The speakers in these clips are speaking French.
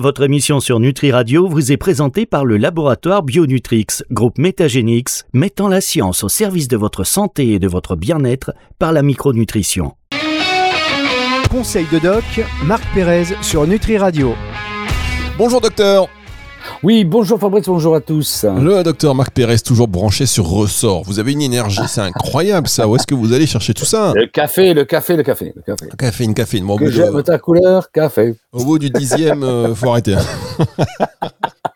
Votre émission sur Nutri Radio vous est présentée par le laboratoire Bionutrix, groupe Métagénix, mettant la science au service de votre santé et de votre bien-être par la micronutrition. Conseil de doc, Marc Pérez sur Nutri Radio. Bonjour docteur oui, bonjour Fabrice, bonjour à tous. Le docteur Marc Pérez, toujours branché sur ressort. Vous avez une énergie, c'est incroyable ça. Où est-ce que vous allez chercher tout ça? Le café, le café, le café. Le café, café une café. Bon, que j'aime ta couleur, café. Au bout du dixième, euh, faut arrêter.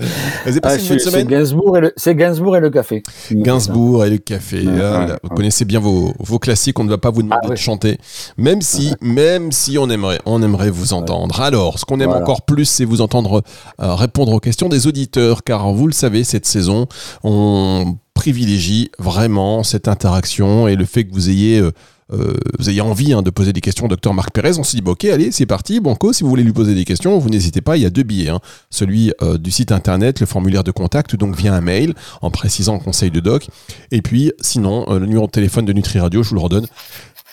Ah, c'est Gainsbourg, et le, Gainsbourg et le café. Gainsbourg et le café. Ah, vous connaissez bien vos, vos, classiques, on ne va pas vous demander ah, de chanter. Même si, même si on aimerait, on aimerait vous entendre. Alors, ce qu'on aime encore plus, c'est vous entendre euh, répondre aux questions des auditeurs, car vous le savez, cette saison, on privilégie vraiment cette interaction et le fait que vous ayez euh, euh, vous ayez envie hein, de poser des questions au docteur Marc Pérez, on s'est dit, ok, allez, c'est parti. Banco, si vous voulez lui poser des questions, vous n'hésitez pas, il y a deux billets. Hein. Celui euh, du site internet, le formulaire de contact, donc via un mail, en précisant conseil de doc. Et puis, sinon, euh, le numéro de téléphone de Nutri Radio, je vous le redonne,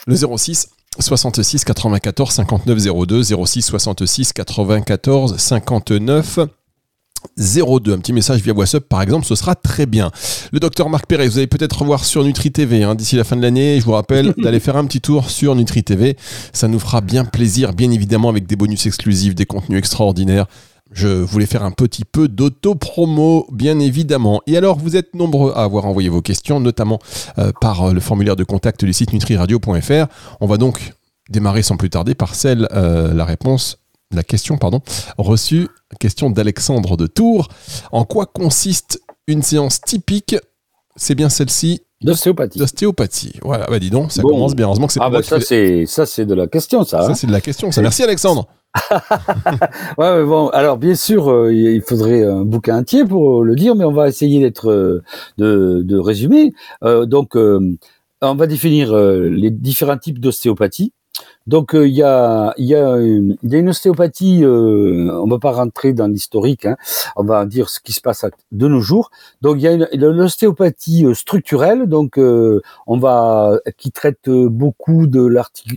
le 06 66 94 59 02 06 66 94 59 02. Un petit message via WhatsApp, par exemple, ce sera très bien. Le docteur Marc Perret, vous allez peut-être revoir sur Nutri TV hein, d'ici la fin de l'année. Je vous rappelle d'aller faire un petit tour sur Nutri TV. Ça nous fera bien plaisir, bien évidemment, avec des bonus exclusifs, des contenus extraordinaires. Je voulais faire un petit peu d'auto-promo, bien évidemment. Et alors, vous êtes nombreux à avoir envoyé vos questions, notamment euh, par euh, le formulaire de contact du site nutriradio.fr. On va donc démarrer sans plus tarder par celle, euh, la réponse la question pardon, reçue, question d'Alexandre de Tours. En quoi consiste une séance typique? C'est bien celle-ci D'ostéopathie. D'ostéopathie. Voilà, bah dis donc, ça commence bien. Heureusement que c'est ah bah ça, c'est ça c'est de la question, ça. Ça, hein. c'est de la question, ça. Merci, Alexandre. ouais, mais bon, alors bien sûr, euh, il faudrait un bouquin entier pour le dire, mais on va essayer d'être euh, de, de, résumer. Euh, donc, on va définir les différents types d'ostéopathie. Donc il y, a, y, a, y, a, une ostéopathie, euh, on va pas rentrer dans l'historique, hein, on va dire ce qui se passe de nos jours. Donc il y a l'ostéopathie structurelle, donc on va qui traite beaucoup de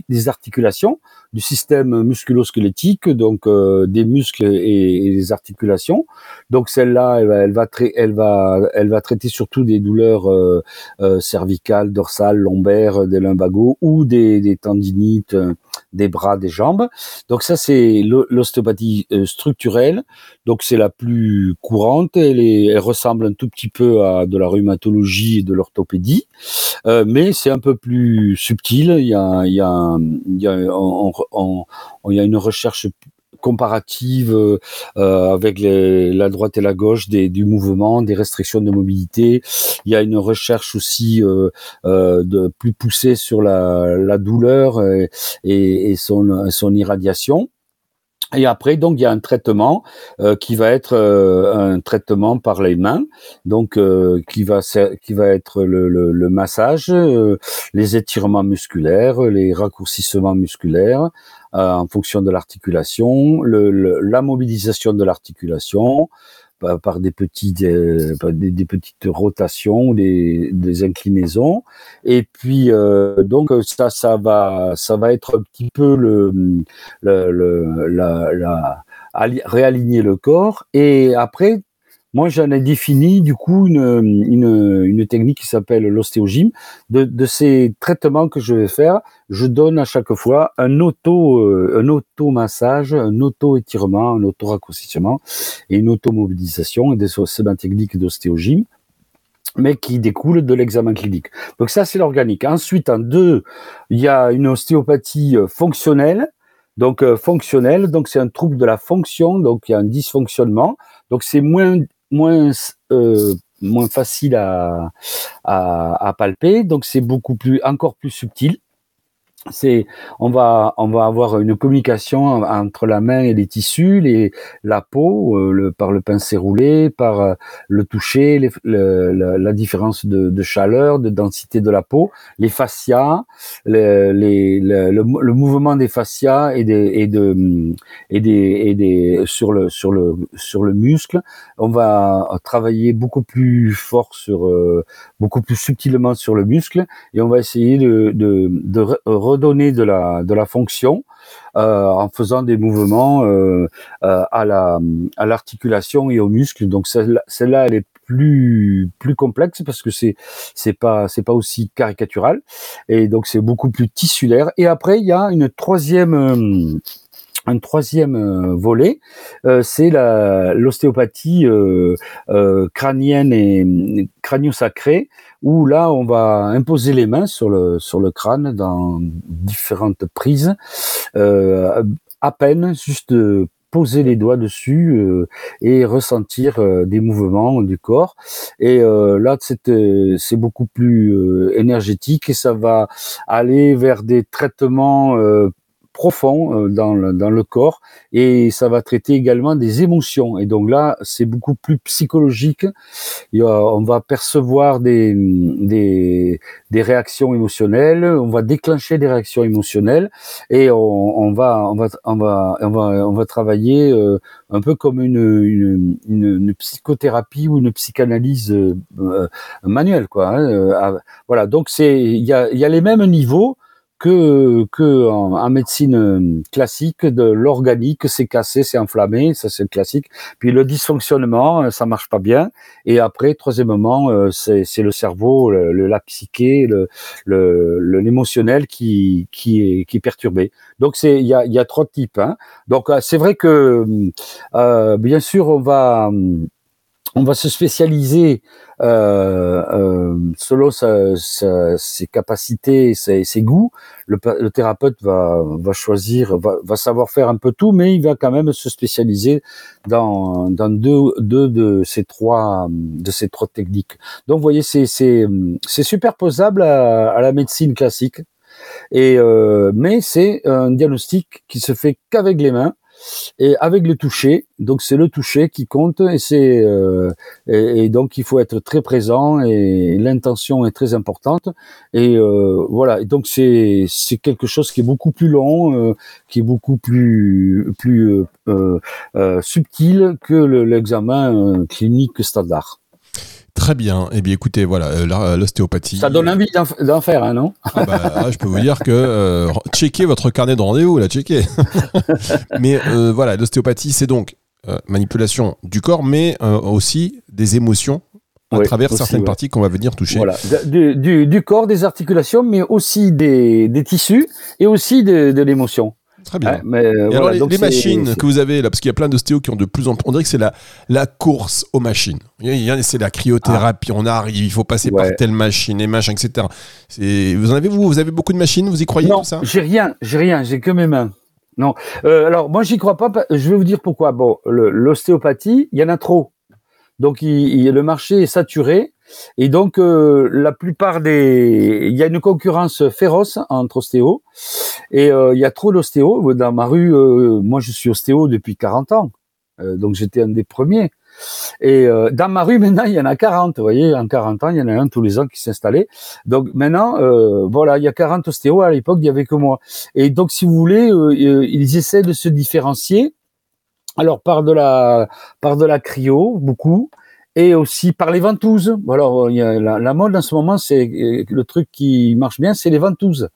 des articulations du système musculo-squelettique, donc euh, des muscles et, des articulations. Donc celle-là, elle va, elle va, elle va, traiter surtout des douleurs euh, euh, cervicales, dorsales, lombaires, des lumbagos ou des, des tendinites des bras, des jambes. Donc ça, c'est l'ostéopathie structurelle. Donc c'est la plus courante. Elle, ressemble un tout petit peu à de la rhumatologie et de l'orthopédie, euh, mais c'est un peu plus subtil. Il y a une recherche comparative euh, avec les, la droite et la gauche des, du mouvement, des restrictions de mobilité. Il y a une recherche aussi euh, euh, de plus poussée sur la, la douleur et, et, son, son irradiation. Et après, donc, il y a un traitement euh, qui va être euh, un traitement par les mains, donc euh, qui va qui va être le, le, le massage, les étirements musculaires, les raccourcissements musculaires en fonction de l'articulation, le, la mobilisation de l'articulation, par des petites euh, des, petites rotations des, des inclinaisons. Et puis euh, donc ça ça va ça va être un petit peu le, le, le la, la réaligner le corps. Et après moi, j'en ai défini du coup une, une, une technique qui s'appelle l'ostéogyme. De, de, ces traitements que je vais faire, je donne à chaque fois un auto, euh, un auto massage, un auto étirement, un auto raccourcissement et une auto mobilisation. Et c'est ma technique d'ostéogyme mais qui découle de l'examen clinique. Donc ça, c'est l'organique. Ensuite, en deux, il y a une ostéopathie euh, fonctionnelle. Donc euh, fonctionnelle, donc c'est un trouble de la fonction, donc il y a un dysfonctionnement. Donc c'est moins moins euh, moins facile à, à, à palper, donc c'est beaucoup plus encore plus subtil c'est on va on va avoir une communication entre la main et les tissus, les la peau euh, le, par le pincé roulé, par euh, le toucher, le, la, différence de, de, chaleur, de densité de la peau, les fascias, les, le, le, mouvement des fascias et des et de et des et des sur le sur le sur le muscle. On va travailler beaucoup plus fort sur euh, beaucoup plus subtilement sur le muscle et on va essayer de de, de redonner de la, de la fonction euh, en faisant des mouvements euh, euh, à la à l'articulation et aux muscles. Donc celle-là, elle est plus plus complexe parce que c'est c'est pas c'est pas aussi caricatural et donc c'est beaucoup plus tissulaire. Et après il y a une troisième un troisième euh, volet, euh, c'est l'ostéopathie euh, crânienne et crânio-sacrée, où là on va imposer les mains sur le sur le crâne dans différentes prises, à peine juste poser les doigts dessus et ressentir des mouvements du corps. Et là, c'est beaucoup plus énergétique et ça va aller vers des traitements profond euh, dans le, dans le corps et ça va traiter également des émotions. Et donc là, c'est beaucoup plus psychologique. on va percevoir des, des, des, réactions émotionnelles, on va déclencher des réactions émotionnelles et on, on va, on va, on va, on va, on va travailler euh, un peu comme une, une, une, psychothérapie ou une psychanalyse euh, manuelle, quoi. Hein, voilà. Donc c'est, il y a, y a les mêmes niveaux que, que en, médecine euh, classique, de l'organique, c'est cassé, c'est enflammé, ça c'est le classique. Puis le dysfonctionnement, euh, ça marche pas bien. Et après, troisièmement, euh, c'est le cerveau, le, le, psyché, le l'émotionnel qui, qui, est, qui est perturbé. Donc c'est il y a, y a trois types. Hein. Donc c'est vrai que euh, bien sûr on va on va se spécialiser euh, euh, selon ses capacités, ses, ses goûts. Le, thérapeute va, choisir, va, savoir faire un peu tout, mais il va quand même se spécialiser dans, deux, de ces trois de ces trois techniques. Donc, vous voyez, c'est c'est superposable à, à la médecine classique. Et euh, mais c'est un diagnostic qui se fait qu'avec les mains et avec le toucher. Donc c'est le toucher qui compte et c'est euh, et, donc il faut être très présent et l'intention est très importante et euh, voilà. donc c'est c'est quelque chose qui est beaucoup plus long, euh, qui est beaucoup plus plus subtil que l'examen clinique standard. Très bien. Eh bien, écoutez, voilà, euh, l'ostéopathie. Ça donne envie d'en faire, hein, non? Ah bah, ah, Je peux vous dire que euh, checkez votre carnet de rendez-vous, là, checkez. mais euh, voilà, l'ostéopathie, c'est donc manipulation du corps, mais aussi des émotions à travers certaines parties qu'on va venir toucher. Voilà, du, du, corps, des articulations, mais aussi des, des tissus et aussi de, de l'émotion. Très bien. mais, euh, alors, les, machines que vous avez là, parce qu'il y a plein d'ostéos qui ont de plus en plus. On dirait que c'est la, la course aux machines. C'est la cryothérapie, on arrive, il faut passer par telle machine et machin, etc. Vous en avez, vous Vous avez beaucoup de machines Vous y croyez non, tout ça? J'ai rien, j'ai rien, j'ai que mes mains. Non. Euh, alors, moi, j'y crois pas. Je vais vous dire pourquoi. Bon, l'ostéopathie, il y en a trop. Donc, il, le marché est saturé. Et donc, euh, la plupart des... Il y a une concurrence féroce entre ostéos. Et euh, il y a trop d'ostéos. Dans ma rue, euh, moi, je suis ostéo depuis 40 ans. donc, j'étais un des premiers. Et dans ma rue, maintenant, il y en a 40. Vous voyez, en 40 ans, il y en a un tous les ans qui s'installait. Donc, maintenant, voilà, il y a 40 ostéos. À l'époque, il y avait que moi. Et donc, si vous voulez, ils essaient de se différencier. Alors, par de la, par de la cryo, beaucoup et aussi par les ventouses. Alors, il y a la, mode en ce moment, c'est euh, le truc qui marche bien, c'est les ventouses,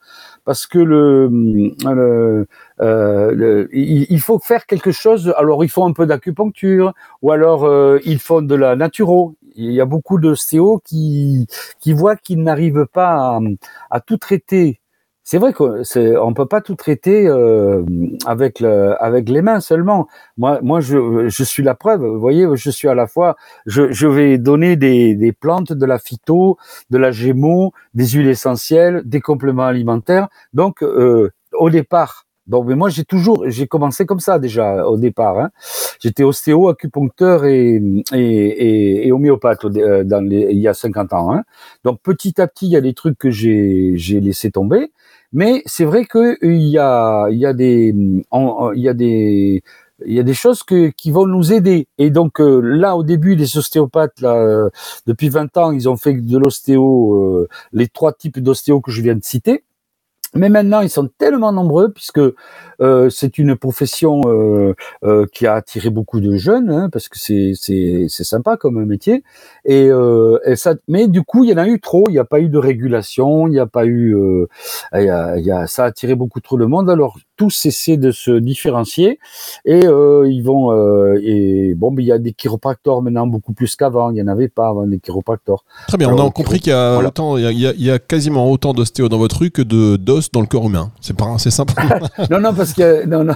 parce que le, le, euh, il, faut faire quelque chose. Alors, il faut un peu d'acupuncture, ou alors euh, ils font de la naturo. Il y a beaucoup de CO qui qui voient qu'ils n'arrivent pas à tout traiter c'est vrai qu'on ne peut pas tout traiter euh, avec le, avec les mains seulement. Moi, moi, je, je suis la preuve. Vous voyez, je suis à la fois, je, je vais donner des, des plantes, de la phyto, de la gémeaux, des huiles essentielles, des compléments alimentaires. Donc, euh, au départ, donc, mais moi, j'ai toujours, j'ai commencé comme ça déjà au départ. Hein. J'étais ostéo, acupuncteur et, et, et, et homéopathe euh, dans les, il y a 50 ans. Hein. Donc, petit à petit, il y a des trucs que j'ai, j'ai laissé tomber. Mais c'est vrai qu'il y a, il y a des, il y a des, il y a des choses que, qui vont nous aider. Et donc euh, là, au début, les ostéopathes, là, euh, depuis 20 ans, ils ont fait de l'ostéo, les trois types d'ostéo que je viens de citer. Mais maintenant, ils sont tellement nombreux puisque euh, c'est une profession euh, euh, qui a attiré beaucoup de jeunes, hein, parce que c'est c'est c'est sympa comme métier. Et, et, ça, mais du coup, il y en a eu trop. Il n'y a pas eu de régulation. Il n'y a pas eu. il y a, y a, ça a attiré beaucoup trop de monde. Alors tous essaient de se différencier et ils vont. et bon, mais il y a des chiropracteurs maintenant beaucoup plus qu'avant. Il y en avait pas avant des chiropracteurs. Très bien. on a compris qu'il y a autant, il y a, il y a quasiment autant d'ostéo dans votre rue que de d'os dans le corps humain. C'est pas, c'est simple. non, non, parce non, non.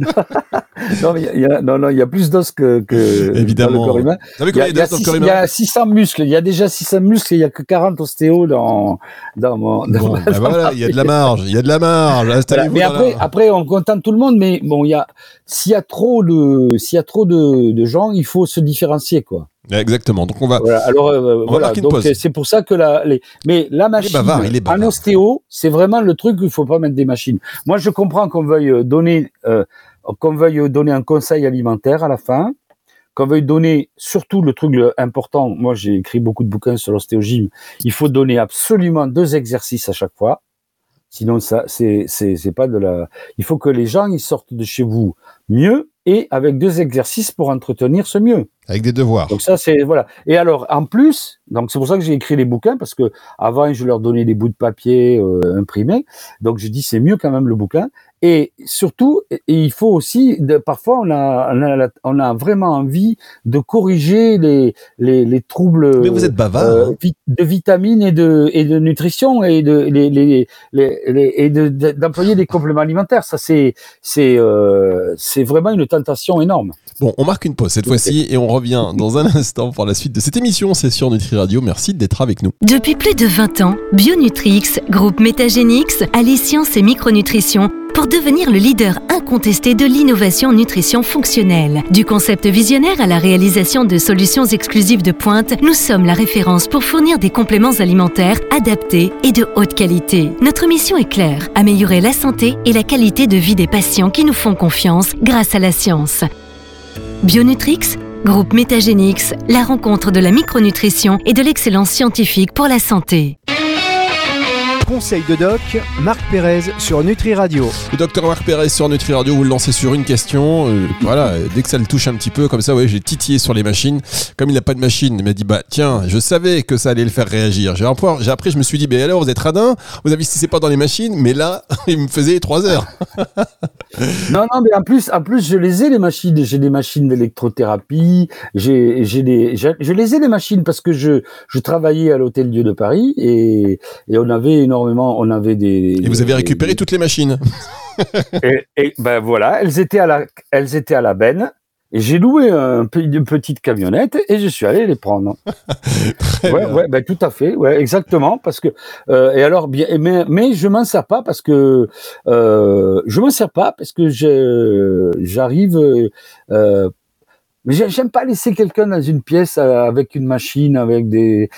non, il y a, non, non, il y a plus d'os que, que Évidemment. dans le corps humain. Il y, a, il, y a six, il y a 600 muscles. Il y a déjà 600 muscles. Il y a que 40 ostéos dans dans mon. Dans bon, ben voilà, il y a de la marge. Il y a de la marge. Voilà, mais après, après, on contente tout le monde. Mais bon, il y a s'il y a trop de s'il y a trop de, de gens, il faut se différencier, quoi. Exactement. Donc on va. Voilà. Alors euh, voilà. Donc c'est pour ça que la. Les... Mais la machine en ostéo, c'est vraiment le truc où il faut pas mettre des machines. Moi, je comprends qu'on veuille euh, donner euh, qu'on veuille donner un conseil alimentaire à la fin, qu'on veuille donner surtout le truc important. Moi, j'ai écrit beaucoup de bouquins sur l'ostéogyme. Il faut donner absolument deux exercices à chaque fois. Sinon, ça, c'est, c'est, c'est pas de la. Il faut que les gens ils sortent de chez vous mieux et avec deux exercices pour entretenir ce mieux. Avec des devoirs. Donc ça c'est voilà. Et alors en plus, donc c'est pour ça que j'ai écrit les bouquins parce que avant je leur donnais des bouts de papier euh, imprimés. Donc je dis c'est mieux quand même le bouquin. Et surtout, il faut aussi, de, parfois, on a, on a, on, a, vraiment envie de corriger les, les, les troubles Mais vous êtes bavard, euh, hein. de vitamines et de, et de nutrition et de, les, les, les, et d'employer des compléments alimentaires. Ça, c'est, c'est, euh, c'est vraiment une tentation énorme. Bon, on marque une pause cette fois-ci et on revient dans un instant pour la suite de cette émission. C'est sur Nutri Radio. Merci d'être avec nous. Depuis plus de 20 ans, Bionutrix, groupe Métagénix, allie science et micronutrition pour devenir le leader incontesté de l'innovation nutrition fonctionnelle. Du concept visionnaire à la réalisation de solutions exclusives de pointe, nous sommes la référence pour fournir des compléments alimentaires adaptés et de haute qualité. Notre mission est claire, améliorer la santé et la qualité de vie des patients qui nous font confiance grâce à la science. Bionutrix Groupe Métagénix, la rencontre de la micronutrition et de l'excellence scientifique pour la santé conseil de doc, Marc Pérez sur Nutri Radio. Le docteur Marc Pérez sur Nutri Radio, vous le lancez sur une question. Euh, voilà, dès que ça le touche un petit peu, comme ça, ouais, j'ai titillé sur les machines. Comme il n'a pas de machine, il m'a dit, bah tiens, je savais que ça allait le faire réagir. J'ai j'ai après, je me suis dit, mais alors, vous êtes radin, vous investissez pas dans les machines, mais là, il me faisait trois heures. non, non, mais en plus, en plus, je les ai les machines. J'ai des machines d'électrothérapie. J'ai, j'ai des, je les ai les machines parce que je, je travaillais à l'Hôtel Dieu de Paris et, et on avait énormément on avait des. Et vous avez récupéré toutes les machines. et, ben voilà, elles étaient à la, elles étaient à la benne. Et j'ai loué un, une petite camionnette et je suis allé les prendre. ouais, ouais, ben tout à fait, ouais, exactement, parce que euh, et alors bien, mais mais je m'en sers pas parce que euh, je m'en sers pas parce que j'arrive euh, mais j'aime pas laisser quelqu'un dans une pièce euh, avec une machine, avec des.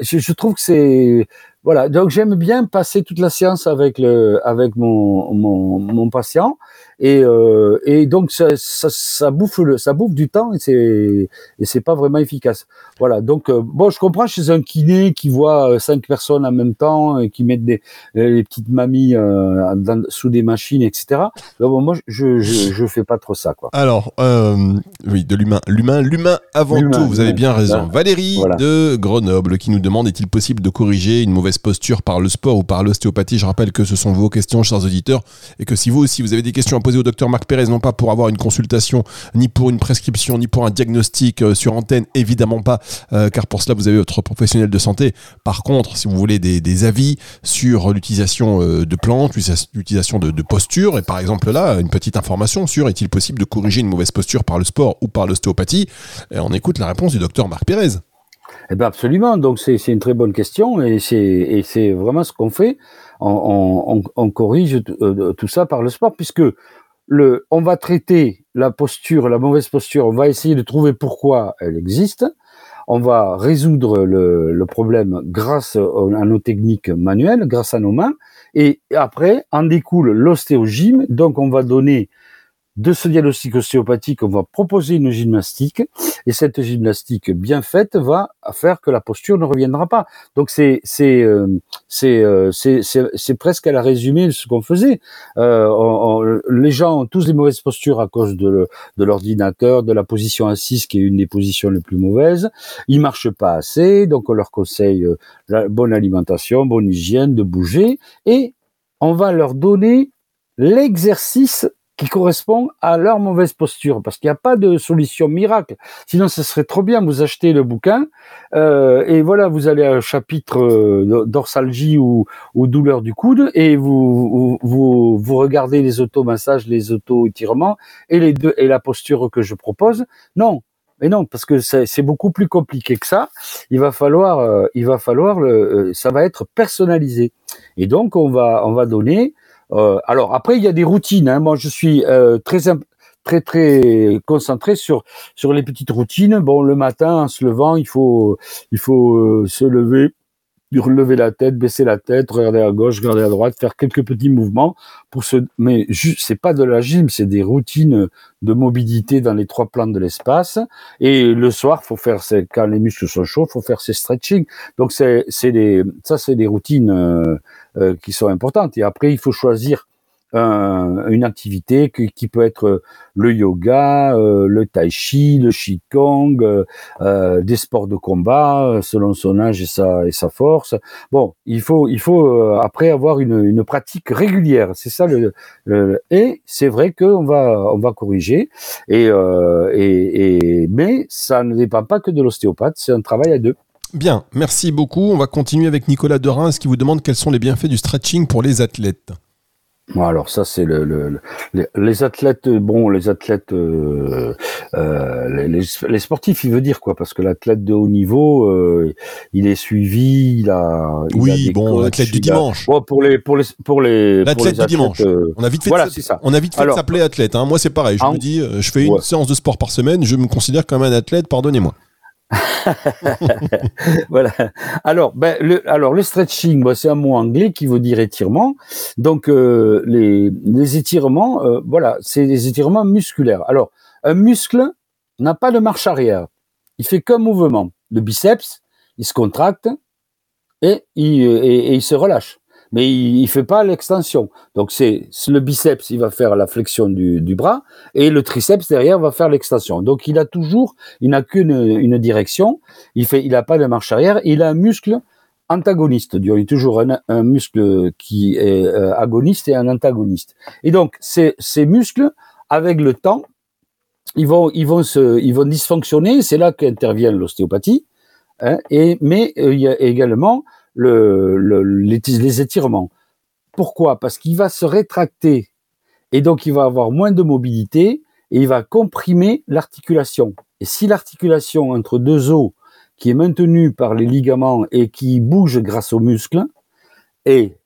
Je trouve que c'est voilà, donc j'aime bien passer toute la séance avec le, avec mon, mon, mon patient, et, euh, et donc ça, ça, ça, bouffe le, ça bouffe du temps et c'est, et c'est pas vraiment efficace. Voilà, donc euh, bon, je comprends chez un kiné qui voit euh, cinq personnes en même temps et qui mettent des, les petites mamies euh, sous des machines, etc. bon, moi, je, je, je fais pas trop ça, quoi. Alors, oui, de l'humain, l'humain, l'humain avant tout. Vous avez bien raison. Valérie de Grenoble qui nous demande est-il possible de corriger une posture par le sport ou par l'ostéopathie. Je rappelle que ce sont vos questions, chers auditeurs, et que si vous aussi vous avez des questions à poser au docteur Marc Pérez, non pas pour avoir une consultation, ni pour une prescription, ni pour un diagnostic euh, sur antenne, évidemment pas, euh, car pour cela vous avez votre professionnel de santé. Par contre, si vous voulez des, avis sur l'utilisation euh, de plantes, l'utilisation de, de posture, et par exemple là, une petite information sur est-il possible de corriger une mauvaise posture par le sport ou par l'ostéopathie, on écoute la réponse du docteur Marc Pérez. Eh ben absolument. Donc c'est une très bonne question et c'est vraiment ce qu'on fait. On, on, corrige euh, tout ça par le sport puisque le on va traiter la posture, la mauvaise posture. On va essayer de trouver pourquoi elle existe. On va résoudre le, le problème grâce à nos techniques manuelles, grâce à nos mains. Et après, en découle l'ostéogyme. Donc on va donner de ce diagnostic ostéopathique, on va proposer une gymnastique et cette gymnastique bien faite va faire que la posture ne reviendra pas. Donc c'est c'est euh, euh, c'est c'est presque à la résumé ce qu'on faisait. Euh, les gens ont tous des mauvaises postures à cause de de l'ordinateur, de la position assise qui est une des positions les plus mauvaises. Ils marchent pas assez, donc on leur conseille la bonne alimentation, bonne hygiène, de bouger et on va leur donner l'exercice qui correspond à leur mauvaise posture, parce qu'il n'y a pas de solution miracle. Sinon, ce serait trop bien. Vous achetez le bouquin euh, et voilà, vous allez à un chapitre euh, dorsalgie ou, ou, douleur du coude et vous, vous, vous regardez les automassages, les auto-étirements et les deux et la posture que je propose. Non, mais non, parce que c'est beaucoup plus compliqué que ça. Il va falloir, euh, il va falloir, le, ça va être personnalisé. Et donc on va, on va donner euh, alors après, il y a des routines. Hein. Moi, je suis euh, très très très concentré sur sur les petites routines. Bon, le matin, en se levant, il faut il faut euh, se lever, relever la tête, baisser la tête, regarder à gauche, regarder à droite, faire quelques petits mouvements pour se. Mais c'est pas de la gym, c'est des routines de mobilité dans les trois plans de l'espace. Et le soir, faut faire quand les muscles sont chauds, faut faire ces stretching. Donc c'est c'est des ça c'est des routines euh, qui sont importantes. Et après, il faut choisir une activité qui, peut être le yoga, euh, le tai chi, le qigong, euh, des sports de combat selon son âge et sa, et sa force. Bon, il faut, il faut après avoir une, une pratique régulière. C'est ça le, et c'est vrai qu'on va, on va corriger. Et, et, et mais ça ne dépend pas que de l'ostéopathe. C'est un travail à deux. Bien, merci beaucoup. On va continuer avec Nicolas Derin, qui vous demande quels sont les bienfaits du stretching pour les athlètes. Alors ça c'est le, les, athlètes bon les athlètes euh, euh, les, sportifs il veut dire quoi? Parce que l'athlète de haut niveau euh, il est suivi il a oui bon l'athlète du dimanche. Pour les pour les pour les l'athlète du dimanche. on a vite fait voilà, ça. on a vite fait de s'appeler athlète hein. moi c'est pareil. Je me dis je fais une séance de sport par semaine je me considère comme un athlète pardonnez-moi voilà. Alors, ben, le, alors le stretching, c'est un mot anglais qui veut dire étirement. Donc, euh, les, étirements, euh, voilà, c'est des étirements musculaires. Alors, un muscle n'a pas de marche arrière. Il fait qu'un mouvement. Le biceps, il se contracte et il, et il se relâche mais il, il fait pas l'extension. Donc c'est le biceps, il va faire la flexion du, bras et le triceps derrière va faire l'extension. Donc il a toujours, il n'a qu'une une direction. Il fait, il a pas de marche arrière. Il a un muscle antagoniste. Il y a toujours un, muscle qui est euh, agoniste et un antagoniste. Et donc ces, muscles, avec le temps, ils vont dysfonctionner. C'est là qu'intervient l'ostéopathie. Hein, et mais euh, il y a également le, les, étirements. Pourquoi? Parce qu'il va se rétracter et donc il va avoir moins de mobilité et il va comprimer l'articulation. Et si l'articulation entre deux os qui est maintenue par les ligaments et qui bouge grâce aux muscles et,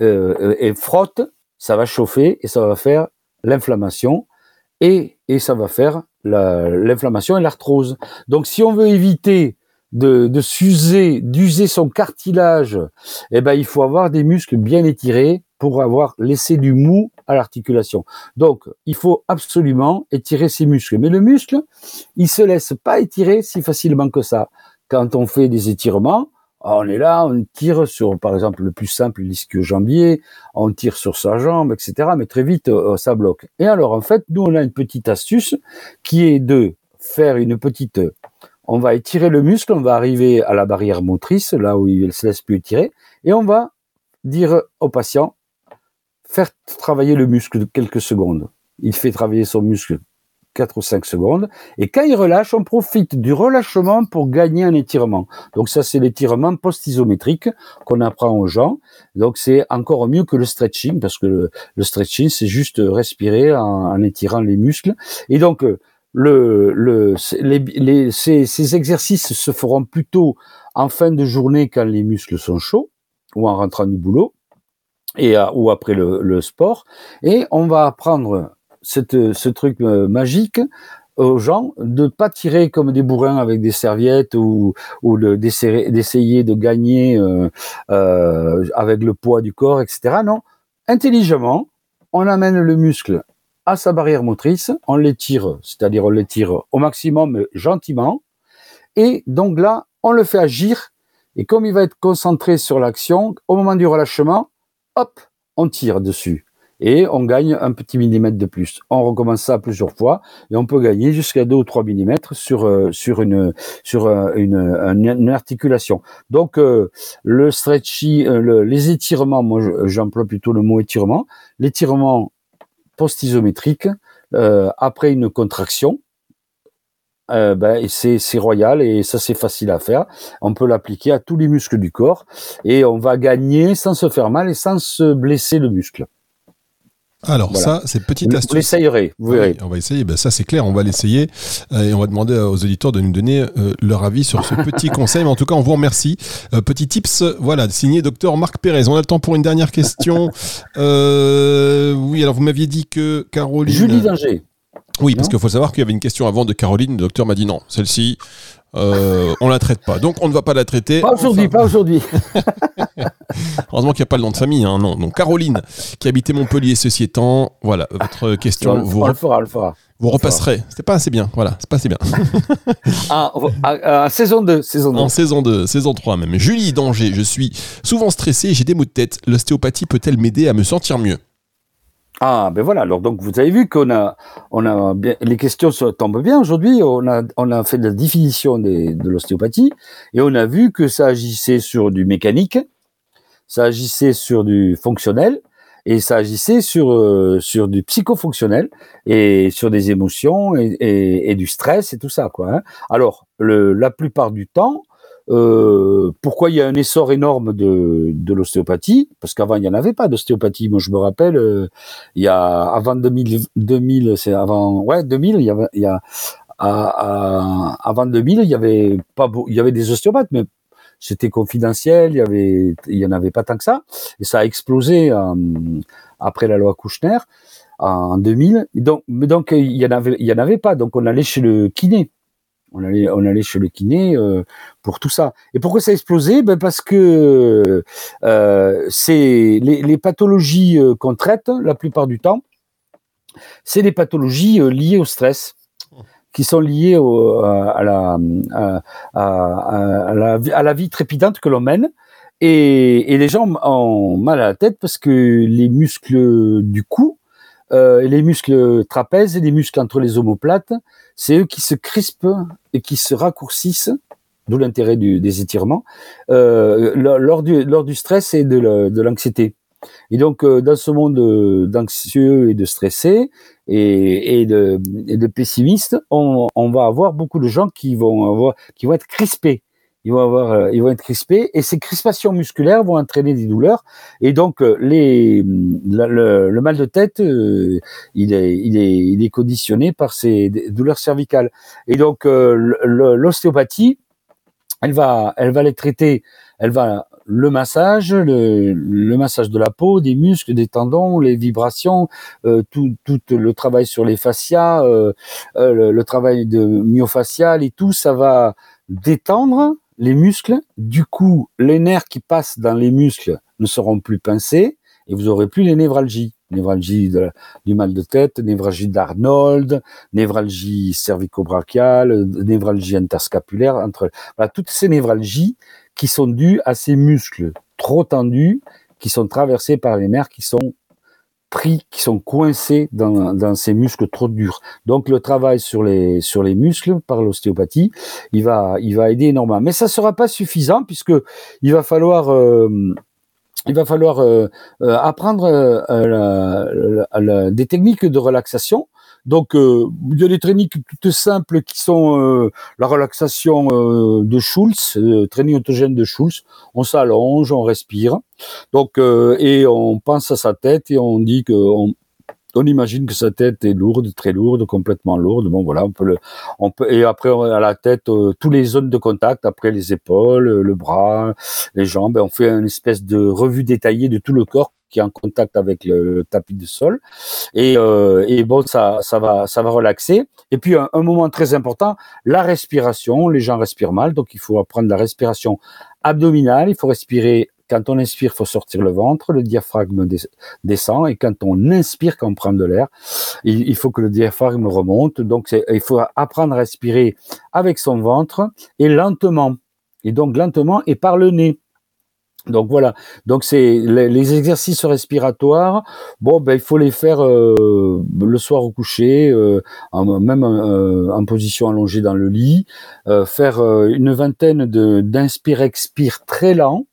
euh, et frotte, ça va chauffer et ça va faire l'inflammation et, et ça va faire l'inflammation et l'arthrose. Donc si on veut éviter de, de s'user, d'user son cartilage, eh ben, il faut avoir des muscles bien étirés pour avoir laissé du mou à l'articulation. Donc, il faut absolument étirer ses muscles. Mais le muscle, il se laisse pas étirer si facilement que ça. Quand on fait des étirements, on est là, on tire sur, par exemple, le plus simple, l'ischio-jambier, on tire sur sa jambe, etc. Mais très vite, euh, ça bloque. Et alors, en fait, nous, on a une petite astuce qui est de faire une petite on va étirer le muscle, on va arriver à la barrière motrice, là où il ne se laisse plus étirer, et on va dire au patient, faire travailler le muscle quelques secondes. Il fait travailler son muscle 4 ou 5 secondes, et quand il relâche, on profite du relâchement pour gagner un étirement. Donc ça, c'est l'étirement post-isométrique qu'on apprend aux gens. Donc c'est encore mieux que le stretching, parce que le, stretching, c'est juste respirer en, en, étirant les muscles. Et donc, le, le, les, ces, ces, exercices se feront plutôt en fin de journée quand les muscles sont chauds ou en rentrant du boulot et ou après le, sport. Et on va apprendre cette, ce truc euh, magique aux gens de pas tirer comme des bourrins avec des serviettes ou, ou d'essayer de gagner euh, euh, avec le poids du corps, etc. Non, intelligemment, on amène le muscle à sa barrière motrice, on l'étire, c'est-à-dire on l'étire au maximum, gentiment. Et donc là, on le fait agir. Et comme il va être concentré sur l'action, au moment du relâchement, hop, on tire dessus et on gagne un petit millimètre de plus. On recommence ça plusieurs fois et on peut gagner jusqu'à 2 ou 3 millimètres sur euh, sur une sur euh, une, articulation. Donc euh, le stretchy, les étirements, moi j'emploie plutôt le mot étirement. L'étirement post-isométrique après une contraction, euh, ben, c'est royal et ça c'est facile à faire. On peut l'appliquer à tous les muscles du corps et on va gagner sans se faire mal et sans se blesser le muscle. Alors ça, c'est petite astuce. Vous l'essayerez, vous verrez. on va essayer, ben, ça c'est clair, on va l'essayer euh, et on va demander aux auditeurs de nous donner euh, leur avis sur ce petit conseil. Mais en tout cas, on vous remercie. Euh, petit tips, voilà, signé docteur Marc Pérez. On a le temps pour une dernière question. oui, alors vous m'aviez dit que Caroline... Julie Dinger. Oui, parce qu'il faut savoir qu'il y avait une question avant de Caroline. Le docteur m'a dit non, celle-ci, euh, on la traite pas. Donc on ne va pas la traiter. Pas aujourd'hui, pas aujourd'hui. Heureusement qu'il n'y a pas le nom de famille. Hein, non. Donc Caroline, qui habitait Montpellier, ceci étant, voilà, votre question. vous, le fera, le fera. Vous repasserez. C'était pas assez bien. Voilà, c'est pas assez bien. ah, à, saison 2, saison 2. En saison 2, saison 3 même. Julie Danger, je suis souvent stressé, j'ai des maux de tête. L'ostéopathie peut-elle m'aider à me sentir mieux? Ah, ben voilà. Alors, donc, vous avez vu qu'on a, on a bien, les questions tombent bien aujourd'hui. On a, on a fait la définition des, de l'ostéopathie et on a vu que ça agissait sur du mécanique, ça agissait sur du fonctionnel et ça agissait sur, euh, sur du psychofonctionnel et sur des émotions et, et, et, du stress et tout ça, quoi. Hein. Alors, le, la plupart du temps, euh, pourquoi il y a un essor énorme de, de l'ostéopathie? Parce qu'avant il n'y en avait pas d'ostéopathie. Moi je me rappelle, euh, il y a avant 2000, 2000 c'est avant ouais 2000, il y avait, il y a à, avant 2000 il y avait pas il y avait des ostéopathes, mais c'était confidentiel. Il y avait il y en avait pas tant que ça, et ça a explosé euh, après la loi Kouchner en 2000. Donc mais donc il y en avait il y en avait pas. Donc on allait chez le kiné. On allait, on allait chez le kiné euh, pour tout ça. Et pourquoi ça a explosé? Ben Parce que euh, c'est les, les, pathologies euh, qu'on traite la plupart du temps, c'est des pathologies euh, liées au stress, qui sont liées au, à, la, à, à, la, vie trépidante que l'on mène. Et, les gens ont mal à la tête parce que les muscles du cou, euh, les muscles trapèzes et les muscles entre les omoplates, c'est eux qui se crispent et qui se raccourcissent, d'où l'intérêt des étirements, euh, lors du stress et de l'anxiété. Et donc, euh, dans ce monde d'anxieux et de stressés et, de, et pessimistes, on, va avoir beaucoup de gens qui vont avoir, qui vont être crispés. Ils vont avoir, euh, ils vont être crispés et ces crispations musculaires vont entraîner des douleurs. Et donc euh, les, le, le, mal de tête, euh, il est, il est, il est conditionné par ces douleurs cervicales. Et donc l'ostéopathie, elle va, elle va les traiter, elle va le massage, le, le, massage de la peau, des muscles, des tendons, les vibrations, tout, tout le travail sur les fascias, euh, le, le, travail de myofascial et tout, ça va détendre les muscles. Du coup, les nerfs qui passent dans les muscles ne seront plus pincés et vous aurez plus les névralgies. Névralgie du mal de tête, névralgie d'Arnold, névralgie cervico-brachiale, névralgie interscapulaire, entre toutes ces névralgies qui sont dues à ces muscles trop tendus, qui sont traversés par les nerfs qui sont pris, qui sont coincés dans, ces muscles trop durs. Donc le travail sur les sur les muscles par l'ostéopathie, il va il va aider énormément. Mais ça sera pas suffisant puisque il va falloir euh, il va falloir euh, euh, apprendre des techniques de relaxation donc, euh, il y a des techniques toutes simples qui sont euh, la relaxation euh, de Schulz, euh, training autogène de Schulz. On s'allonge, on respire. Donc, et on pense à sa tête et on dit que on, on imagine que sa tête est lourde, très lourde, complètement lourde. Bon, voilà, on peut le, on peut, et après, à la tête, euh, tous les zones de contact, après les épaules, le bras, les jambes, on fait une espèce de revue détaillée de tout le corps qui est en contact avec le, tapis de sol. Et, euh, bon, ça, va, ça va relaxer. Et puis un, moment très important, la respiration. Les gens respirent mal, donc il faut apprendre la respiration abdominale. Il faut respirer quand on inspire, faut sortir le ventre, le diaphragme descend, et quand on inspire, quand on prend de l'air, il, faut que le diaphragme remonte. Donc, il faut apprendre à respirer avec son ventre et lentement. Et donc lentement et par le nez. Donc voilà. Donc c'est les, exercices respiratoires. Bon, ben il faut les faire euh, le soir au coucher, euh, même euh, en position allongée dans le lit. faire une vingtaine de d'inspire-expire très lent.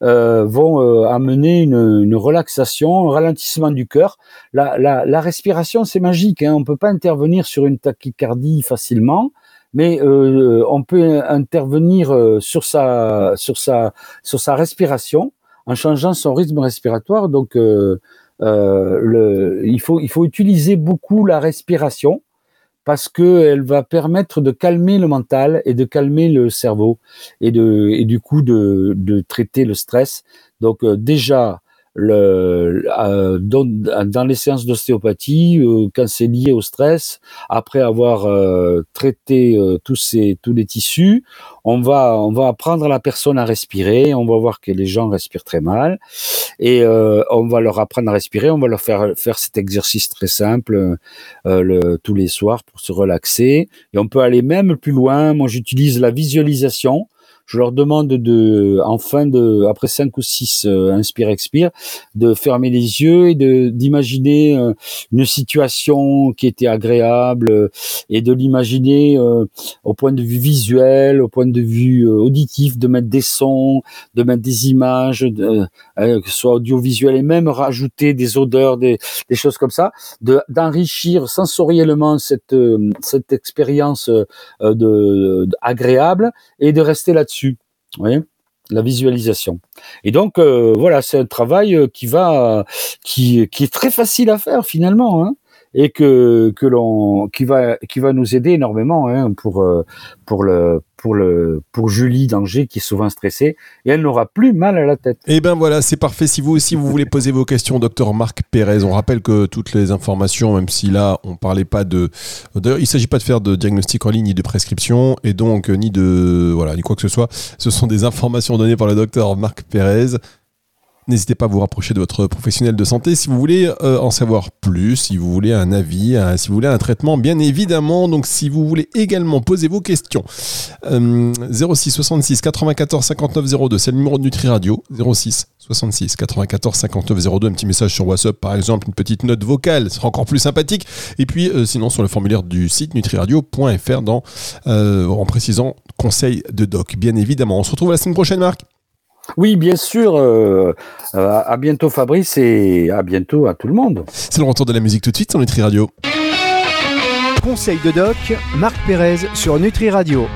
vont amener une, relaxation, un ralentissement du cœur. La respiration, c'est magique. Hein. On peut pas intervenir sur une tachycardie facilement mais euh, on peut intervenir euh, sur sa sur sa sur sa respiration en changeant son rythme respiratoire. Donc euh, il faut il faut utiliser beaucoup la respiration parce que elle va permettre de calmer le mental et de calmer le cerveau et de et du coup de de traiter le stress. Donc déjà le, euh, dans, dans, les séances d'ostéopathie, euh, quand c'est lié au stress, après avoir euh, traité tous ces tous les tissus, on va on va apprendre la personne à respirer. On va voir que les gens respirent très mal et on va leur apprendre à respirer. On va leur faire faire cet exercice très simple le, tous les soirs pour se relaxer. Et on peut aller même plus loin. Moi, j'utilise la visualisation je leur demande de, en fin de, après cinq ou six euh, inspire expire, de fermer les yeux et de d'imaginer euh, une situation qui était agréable euh, et de l'imaginer au point de vue visuel, au point de vue auditif, de mettre des sons, de mettre des images, de, que ce soit audiovisuel et même rajouter des odeurs, des, des choses comme ça, de d'enrichir sensoriellement cette cette expérience de agréable et de rester là-dessus la visualisation. Et donc euh, voilà, c'est un travail euh, qui va, qui, qui est très facile à faire finalement. Hein et que que l'on qui va qui va nous aider énormément hein, pour euh, pour le pour le pour Julie d'Angers qui est souvent stressée et elle n'aura plus mal à la tête. Eh ben voilà, c'est parfait. Si vous aussi vous voulez poser vos questions, docteur Marc Pérez, on rappelle que toutes les informations, même si là on parlait pas de, d'ailleurs il s'agit pas de faire de diagnostic en ligne ni de prescription et donc ni de voilà ni quoi que ce soit. Ce sont des informations données par le docteur Marc Pérez. N'hésitez pas à vous rapprocher de votre professionnel de santé si vous voulez euh, en savoir plus, si vous voulez un avis, si vous voulez un traitement, bien évidemment. Donc, si vous voulez également poser vos questions, 06 66 94 59 02, c'est le numéro de Nutri Radio. 06 66 94 59 02, un petit message sur WhatsApp par exemple, une petite note vocale, ce sera encore plus sympathique. Et puis, euh, sinon, sur le formulaire du site nutriradio.fr euh, en précisant conseil de doc, bien évidemment. On se retrouve la semaine prochaine, Marc. Oui, bien sûr. Euh, euh, à bientôt Fabrice et à bientôt à tout le monde. C'est le retour de la musique tout de suite sur Nutri Radio. Conseil de doc, Marc Pérez sur Nutri Radio.